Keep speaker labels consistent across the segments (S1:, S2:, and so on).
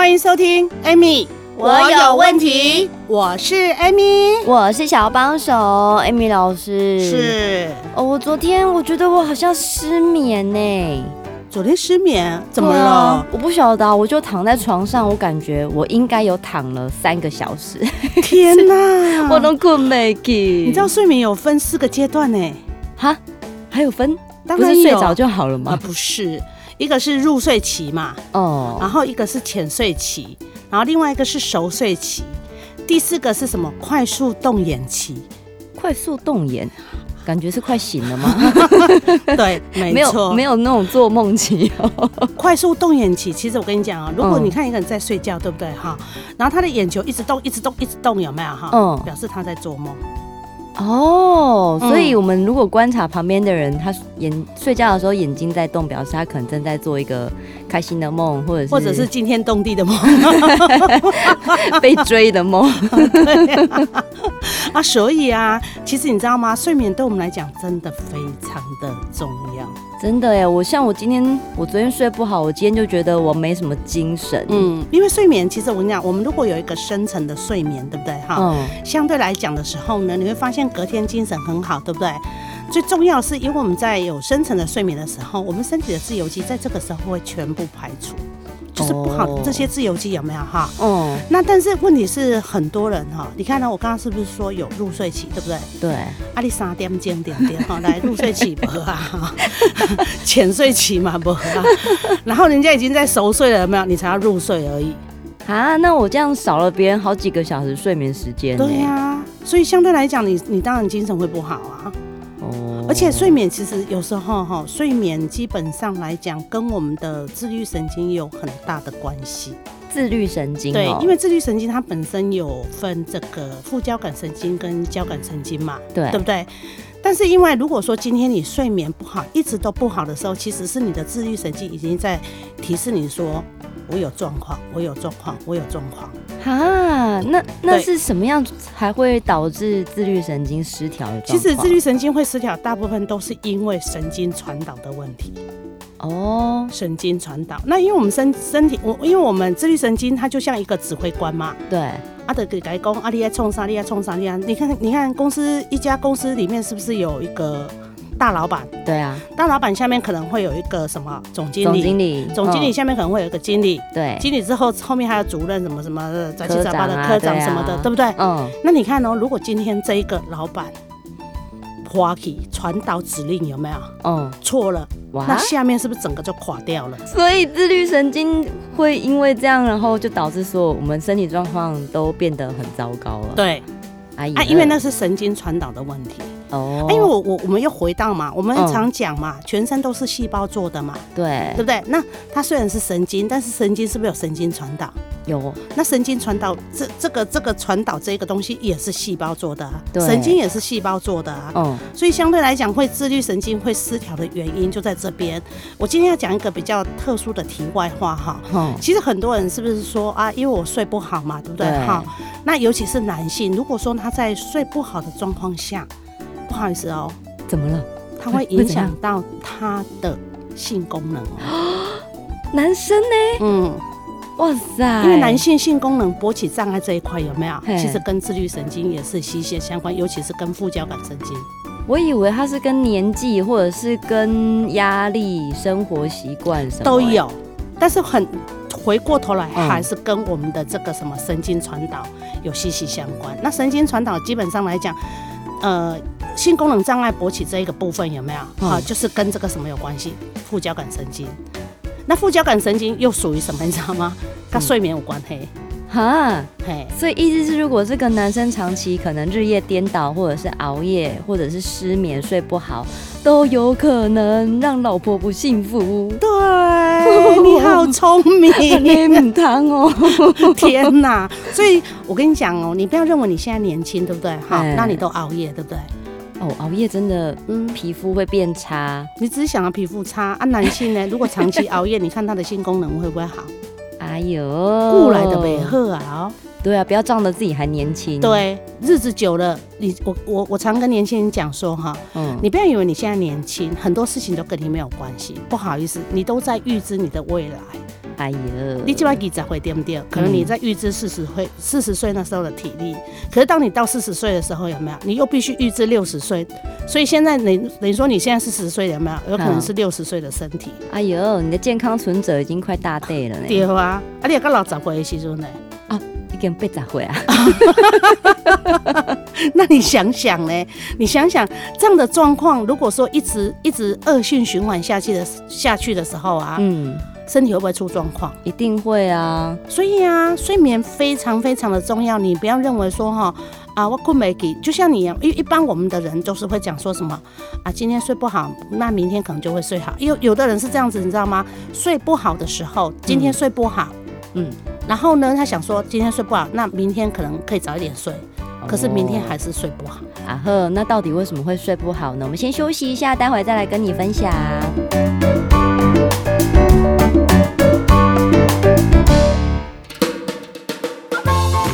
S1: 欢迎收听，Amy，
S2: 我有问题。
S1: 我是 Amy，
S3: 我是小帮手，Amy 老师。
S1: 是
S3: 哦，我昨天我觉得我好像失眠呢。
S1: 昨天失眠怎么了？
S3: 啊、我不晓得，我就躺在床上，我感觉我应该有躺了三个小时。
S1: 天哪，
S3: 我都困没起。
S1: 你知道睡眠有分四个阶段呢？
S3: 哈，还有分？
S1: 当然，
S3: 睡着就好了吗？
S1: 啊、不是。一个是入睡期嘛，
S3: 哦，
S1: 然后一个是浅睡期，然后另外一个是熟睡期，第四个是什么？快速动眼期。
S3: 快速动眼，感觉是快醒了吗？
S1: 对，没错，
S3: 没有那种做梦期哦。
S1: 快速动眼期，其实我跟你讲啊，如果你看一个人在睡觉，对不对哈？然后他的眼球一直动，一直动，一直动，有没有哈？嗯，表示他在做梦。
S3: 哦，所以我们如果观察旁边的人，他眼睡觉的时候眼睛在动，表示他可能正在做一个开心的梦，或者是
S1: 或者是惊天动地的梦，
S3: 被追的
S1: 梦。啊，所以啊，其实你知道吗？睡眠对我们来讲真的非常的重要。
S3: 真的哎，我像我今天，我昨天睡不好，我今天就觉得我没什么精神。
S1: 嗯，因为睡眠，其实我跟你讲，我们如果有一个深层的睡眠，对不对？哈，
S3: 嗯，
S1: 相对来讲的时候呢，你会发现隔天精神很好，对不对？最重要的是，因为我们在有深层的睡眠的时候，我们身体的自由基在这个时候会全部排除。就是不好的这些自由基有没有哈？
S3: 哦，
S1: 那但是问题是很多人哈，你看呢？我刚刚是不是说有入睡期，对不对？
S3: 对，
S1: 阿里三点点点点哈，来入睡期不啊？浅睡期嘛不啊？然后人家已经在熟睡了，有没有？你才要入睡而已
S3: 啊？那我这样少了别人好几个小时睡眠时间。
S1: 对呀、啊，所以相对来讲，你你当然精神会不好啊。而且睡眠其实有时候哈，睡眠基本上来讲跟我们的自律神经有很大的关系。
S3: 自律神经
S1: 对，因为自律神经它本身有分这个副交感神经跟交感神经嘛，
S3: 对，
S1: 对不对？但是因为如果说今天你睡眠不好，一直都不好的时候，其实是你的自律神经已经在提示你说。我有状况，我有状况，我有状况。
S3: 哈，那那是什么样才会导致自律神经失调的？
S1: 其实自律神经会失调，大部分都是因为神经传导的问题。
S3: 哦，
S1: 神经传导。那因为我们身身体，我因为我们自律神经它就像一个指挥官嘛。
S3: 对。
S1: 阿德给改工，阿丽爱冲啥，丽爱冲啥，丽爱。你看，你看公司一家公司里面是不是有一个？大老板，
S3: 对啊，
S1: 大老板下面可能会有一个什么总经理，
S3: 总经理，
S1: 总经理下面可能会有一个经理，
S3: 对，
S1: 经理之后后面还有主任什么什么的，杂七杂八的科长什么的，对不对？
S3: 嗯，
S1: 那你看哦，如果今天这一个老板滑稽传导指令有没有？
S3: 嗯，
S1: 错了，那下面是不是整个就垮掉了？
S3: 所以自律神经会因为这样，然后就导致说我们身体状况都变得很糟糕了。
S1: 对，啊，因为那是神经传导的问题。哦、oh, 欸，因为我我我们又回到嘛，我们常讲嘛，嗯、全身都是细胞做的嘛，
S3: 对，
S1: 对不对？那它虽然是神经，但是神经是不是有神经传导？
S3: 有。
S1: 那神经传导这这个这个传导这个东西也是细胞做的啊，神经也是细胞做的啊。嗯，所以相对来讲，会自律神经会失调的原因就在这边。我今天要讲一个比较特殊的题外话哈。嗯，其实很多人是不是说啊，因为我睡不好嘛，对不对？哈，那尤其是男性，如果说他在睡不好的状况下。不好意思哦，
S3: 怎么了？
S1: 它会影响到他的性功能哦。
S3: 男生呢？
S1: 嗯，
S3: 哇塞，
S1: 因为男性性功能勃起障碍这一块有没有？其实跟自律神经也是息息相关，尤其是跟副交感神经。
S3: 我以为它是跟年纪，或者是跟压力、生活习惯什么
S1: 都有，但是很回过头来还是跟我们的这个什么神经传导有息息相关。那神经传导基本上来讲，呃。性功能障碍勃起这一个部分有没有？好、嗯，就是跟这个什么有关系？副交感神经。那副交感神经又属于什么？你知道吗？跟睡眠有关系。
S3: 哈，嘿，所以意思是，如果这个男生长期可能日夜颠倒，或者是熬夜，或者是失眠睡不好，都有可能让老婆不幸福。
S1: 对，你好聪明，
S3: 很烫哦！
S1: 天哪！所以我跟你讲哦，你不要认为你现在年轻，对不对？好，那你都熬夜，对不对？
S3: 哦，熬夜真的，嗯，皮肤会变差。
S1: 你只是想要皮肤差啊？男性呢？如果长期熬夜，你看他的性功能会不会好？
S3: 哎呦，
S1: 过来的美鹤啊！
S3: 对啊，不要仗着自己还年轻。
S1: 对，日子久了，你我我我常跟年轻人讲说哈，嗯，你不要以为你现在年轻，很多事情都跟你没有关系。不好意思，你都在预知你的未来。哎呦，你这把几十岁对不对？可能你在预支四十岁四十岁那时候的体力，可是当你到四十岁的时候，有没有？你又必须预支六十岁。所以现在你等于说你现在四十岁，有没有？有可能是六十岁的身体。哎
S3: 呦，你的健康存折已经快大对了呢。
S1: 对啊，啊你也到老十岁的时候呢？
S3: 啊。跟被砸毁啊！
S1: 那你想想呢？你想想这样的状况，如果说一直一直恶性循环下去的下去的时候啊，嗯，身体会不会出状况？
S3: 一定会啊！
S1: 所以啊，睡眠非常非常的重要。你不要认为说哈啊，我困没给，就像你一样一般我们的人都是会讲说什么啊，今天睡不好，那明天可能就会睡好。有有的人是这样子，你知道吗？睡不好的时候，今天睡不好，嗯。嗯然后呢，他想说今天睡不好，那明天可能可以早一点睡，可是明天还是睡不好。
S3: 啊呵，那到底为什么会睡不好呢？我们先休息一下，待会再来跟你分享。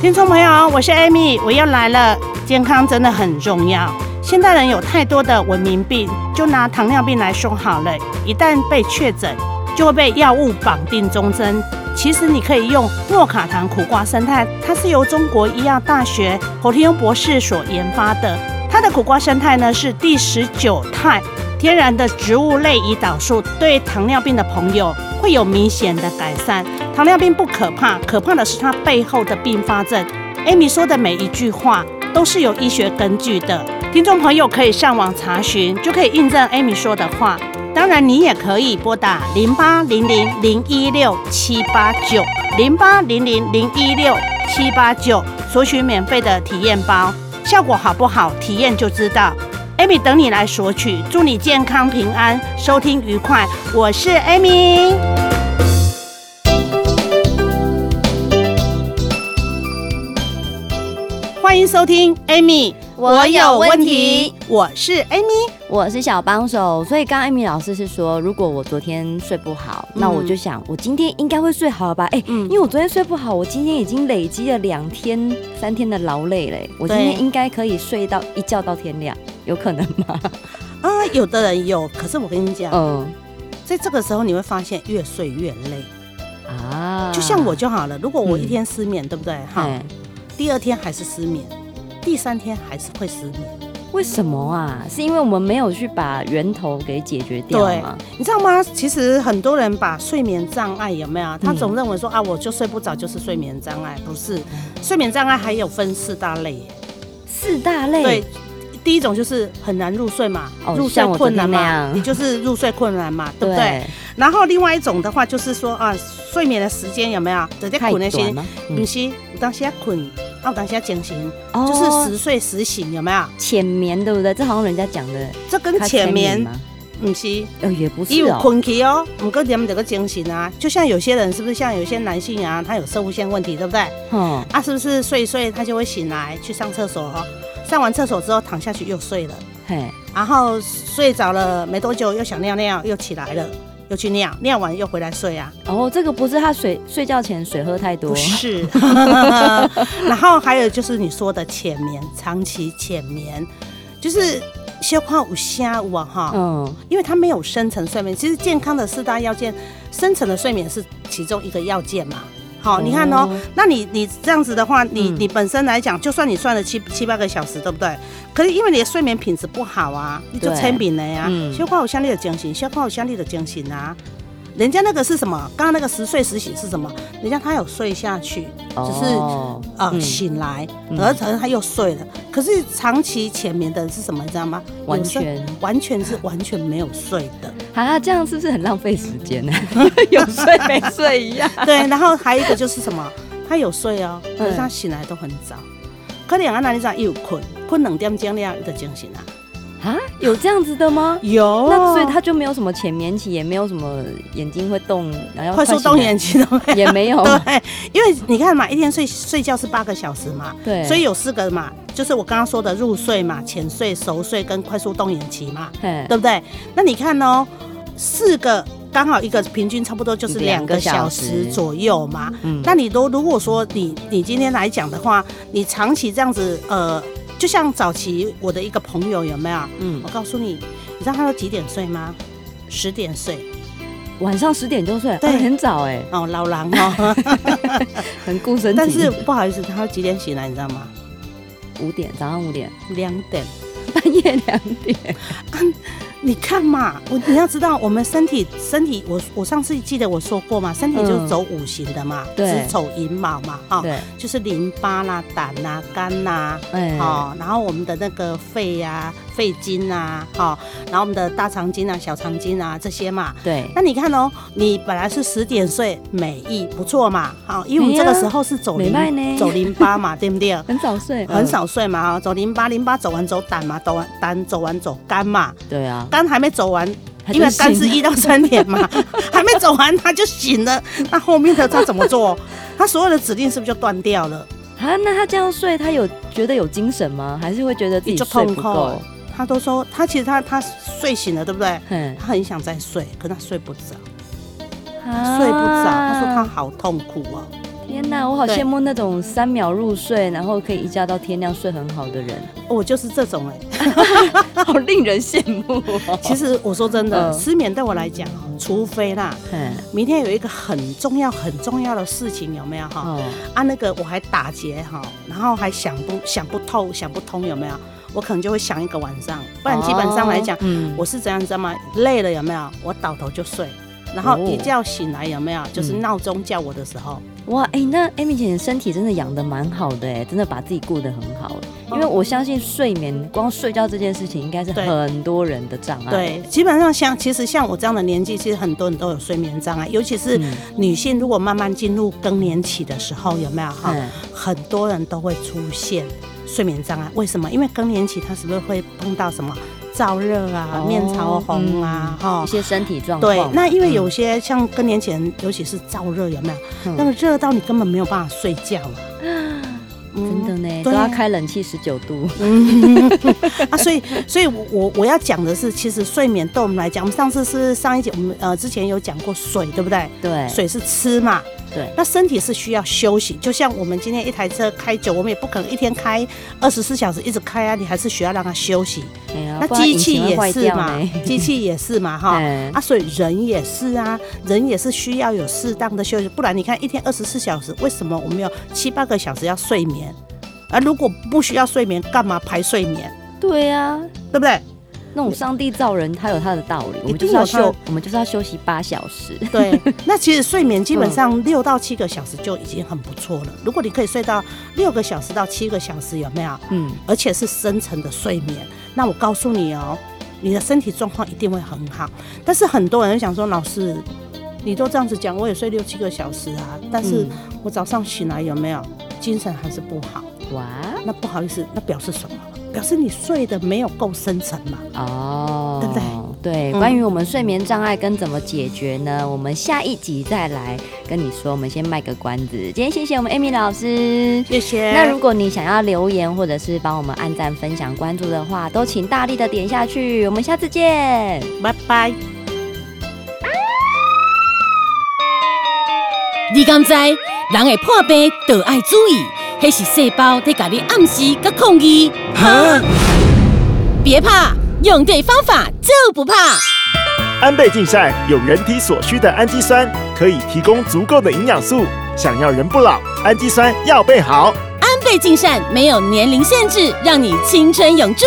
S1: 听众朋友，我是 Amy，我又来了。健康真的很重要，现代人有太多的文明病，就拿糖尿病来说好了，一旦被确诊，就会被药物绑定终身。其实你可以用诺卡糖苦瓜胜肽，它是由中国医药大学侯天庸博士所研发的。它的苦瓜胜肽呢是第十九肽，天然的植物类胰岛素，对糖尿病的朋友会有明显的改善。糖尿病不可怕，可怕的是它背后的并发症。Amy 说的每一句话都是有医学根据的，听众朋友可以上网查询，就可以印证 Amy 说的话。当然，你也可以拨打零八零零零一六七八九零八零零零一六七八九索取免费的体验包，效果好不好？体验就知道。Amy 等你来索取，祝你健康平安，收听愉快。我是 Amy，欢迎收听 Amy。我有问题，我是 Amy，
S3: 我是小帮手。所以刚刚 Amy 老师是说，如果我昨天睡不好，嗯、那我就想，我今天应该会睡好了吧？哎、欸，嗯、因为我昨天睡不好，我今天已经累积了两天、三天的劳累嘞。我今天应该可以睡到一觉到天亮，有可能吗？
S1: 啊，有的人有，可是我跟你讲，嗯，在这个时候你会发现越睡越累啊。就像我就好了，如果我一天失眠，嗯、对不对？哈，第二天还是失眠。第三天还是会失眠，
S3: 为什么啊？是因为我们没有去把源头给解决掉吗？
S1: 对，你知道吗？其实很多人把睡眠障碍有没有？他总认为说啊，我就睡不着就是睡眠障碍，不是。睡眠障碍还有分四大类，
S3: 四大类。
S1: 对，第一种就是很难入睡嘛，入睡困难嘛，你就是入睡困难嘛，对不对？然后另外一种的话就是说啊，睡眠的时间有没有？直接困那些，不是，有当时要困。哦，等一下进行，就是时睡时醒，有没有？
S3: 浅眠对不对？这好像人家讲的，
S1: 这跟浅眠不是，
S3: 呃，也不是哦。
S1: 有困去哦，唔过他们这个精神啊，就像有些人是不是像有些男性啊，他有摄护腺问题，对不对？嗯，啊，是不是睡一睡他就会醒来去上厕所哈？上完厕所之后躺下去又睡了，嘿，然后睡着了没多久又想尿尿又起来了。又去尿，尿完又回来睡啊。
S3: 哦，这个不是他睡睡觉前水喝太多，
S1: 不是。然后还有就是你说的浅眠，长期浅眠，就是消化无虾无哈。嗯，因为他没有深层睡眠。其实健康的四大要件，深层的睡眠是其中一个要件嘛。好，你看哦，那你你这样子的话，你你本身来讲，就算你算了七七八个小时，对不对？可是因为你的睡眠品质不好啊，你就成病了呀。消化有相对的精神，消化有相对的精神啊。人家那个是什么？刚刚那个时睡时醒是什么？人家他有睡下去，只是呃醒来，而且他又睡了。可是长期浅眠的人是什么？你知道吗？
S3: 完全
S1: 完全是完全没有睡的。
S3: 啊，这样是不是很浪费时间呢？有睡没睡一样。
S1: 对，然后还有一个就是什么？他有睡哦，可是他醒来都很早。可能啊，那你知道又困，困两点钟了，有的精神啊。
S3: 啊，有这样子的吗？
S1: 有，
S3: 那所以他就没有什么浅眠期，也没有什么眼睛会动，然后
S1: 快速动眼期都没有
S3: 也没有。
S1: 对，因为你看嘛，一天睡睡觉是八个小时嘛，
S3: 对，
S1: 所以有四个嘛，就是我刚刚说的入睡嘛、浅睡、熟睡跟快速动眼期嘛，对不对？那你看哦，四个刚好一个平均差不多就是两个小时左右嘛。嗯，那你都如果说你你今天来讲的话，你长期这样子呃。就像早期我的一个朋友有没有？嗯，我告诉你，你知道他都几点睡吗？十点睡，
S3: 晚上十点就睡，对，很早哎。
S1: 哦，老狼哦，
S3: 很顾身体。
S1: 但是不好意思，他几点醒来？你知道吗？
S3: 五点，早上五点，
S1: 两点，
S3: 半夜两点。
S1: 你看嘛，我你要知道，我们身体身体，我我上次记得我说过嘛，身体就是走五行的嘛，子丑寅卯嘛，哈，对，就是淋巴啦、胆呐、肝呐，哎，好，然后我们的那个肺呀、肺经啊，好，然后我们的大肠经啊、小肠经啊这些嘛，对。那你看哦，你本来是十点睡，美意不错嘛，好，因为我们这个时候是走淋走淋巴嘛，对不对？
S3: 很早睡，
S1: 很少睡嘛，哈，走淋巴，淋巴走完走胆嘛，走完胆走完走肝嘛，对啊。肝还没走完，因为肝是一到三点嘛，还没走完他就醒了。那后面的他怎么做？他所有的指令是不是就断掉了？
S3: 啊，那他这样睡，他有觉得有精神吗？还是会觉得自己睡不够？
S1: 他都说他其实他他睡醒了，对不对？嗯，他很想再睡，可是他睡不着，睡不着。他说他好痛苦哦。
S3: 天哪，我好羡慕那种三秒入睡，然后可以一觉到天亮睡很好的人。
S1: 我就是这种哎，
S3: 好令人羡慕。
S1: 其实我说真的，失眠对我来讲，除非啦，明天有一个很重要很重要的事情，有没有哈？啊，那个我还打结哈，然后还想不想不透想不通，有没有？我可能就会想一个晚上，不然基本上来讲，我是怎样知道吗？累了有没有？我倒头就睡。然后一觉醒来有没有？就是闹钟叫我的时候，
S3: 哇，哎，那 Amy 姐的身体真的养的蛮好的，哎，真的把自己顾得很好。因为我相信睡眠，光睡觉这件事情，应该是很多人的障碍。
S1: 对，基本上像其实像我这样的年纪，其实很多人都有睡眠障碍，尤其是女性，如果慢慢进入更年期的时候，有没有哈？很多人都会出现睡眠障碍。为什么？因为更年期，它是不是会碰到什么？燥热啊，面潮红啊，哈，一
S3: 些身体状况。
S1: 对，那因为有些像更年期，尤其是燥热，有没有？那个热到你根本没有办法睡觉了。
S3: 真的呢，都要开冷气十九度。
S1: 啊，所以，所以我我我要讲的是，其实睡眠对我们来讲，我们上次是上一节，我们呃之前有讲过水，对不对？对，水是吃嘛。对，那身体是需要休息，就像我们今天一台车开久，我们也不可能一天开二十四小时一直开啊，你还是需要让它休息。那机器也是嘛，机器也是嘛，哈啊，所以人也是啊，人也是需要有适当的休息，不然你看一天二十四小时，为什么我们有七八个小时要睡眠？而如果不需要睡眠，干嘛排睡眠？
S3: 对呀，
S1: 对不对？
S3: 那种上帝造人，他有他的道理。我们就是要休，我们就是要休息八小时。
S1: 对，那其实睡眠基本上六到七个小时就已经很不错了。如果你可以睡到六个小时到七个小时，有没有？嗯，而且是深层的睡眠，那我告诉你哦，你的身体状况一定会很好。但是很多人想说，老师，你都这样子讲，我也睡六七个小时啊，但是我早上醒来有没有精神还是不好？哇，那不好意思，那表示什么？表示你睡得没有够深沉嘛？哦，对不对？
S3: 对，关于我们睡眠障碍跟怎么解决呢？嗯、我们下一集再来跟你说。我们先卖个关子。今天谢谢我们 Amy 老师，
S1: 谢谢。
S3: 那如果你想要留言或者是帮我们按赞、分享、关注的话，都请大力的点下去。我们下次见，
S1: 拜拜。
S2: 你敢知人会破病，都爱注意。那是细胞在给你暗示跟抗议。哈！别怕，用对方法就不怕。
S4: 安倍晋善有人体所需的氨基酸，可以提供足够的营养素。想要人不老，氨基酸要备好。
S2: 安倍晋善没有年龄限制，让你青春永驻。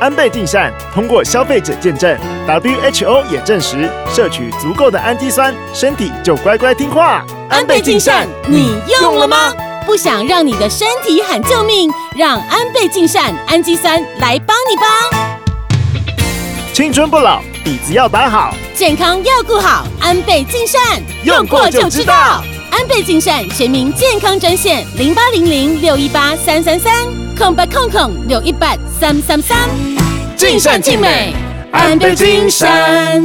S4: 安倍晋善通过消费者见证，WHO 也证实，摄取足够的氨基酸，身体就乖乖听话。
S2: 安倍晋善，你用了吗？不想让你的身体喊救命，让安倍晋善氨基酸来帮你吧。
S4: 青春不老，底子要打好，
S2: 健康要顾好。安倍晋善用过就知道。安倍晋善全民健康专线零八零零六一八三三三空八空空六一八三三三。
S5: 尽善尽美，
S2: 安倍晋三。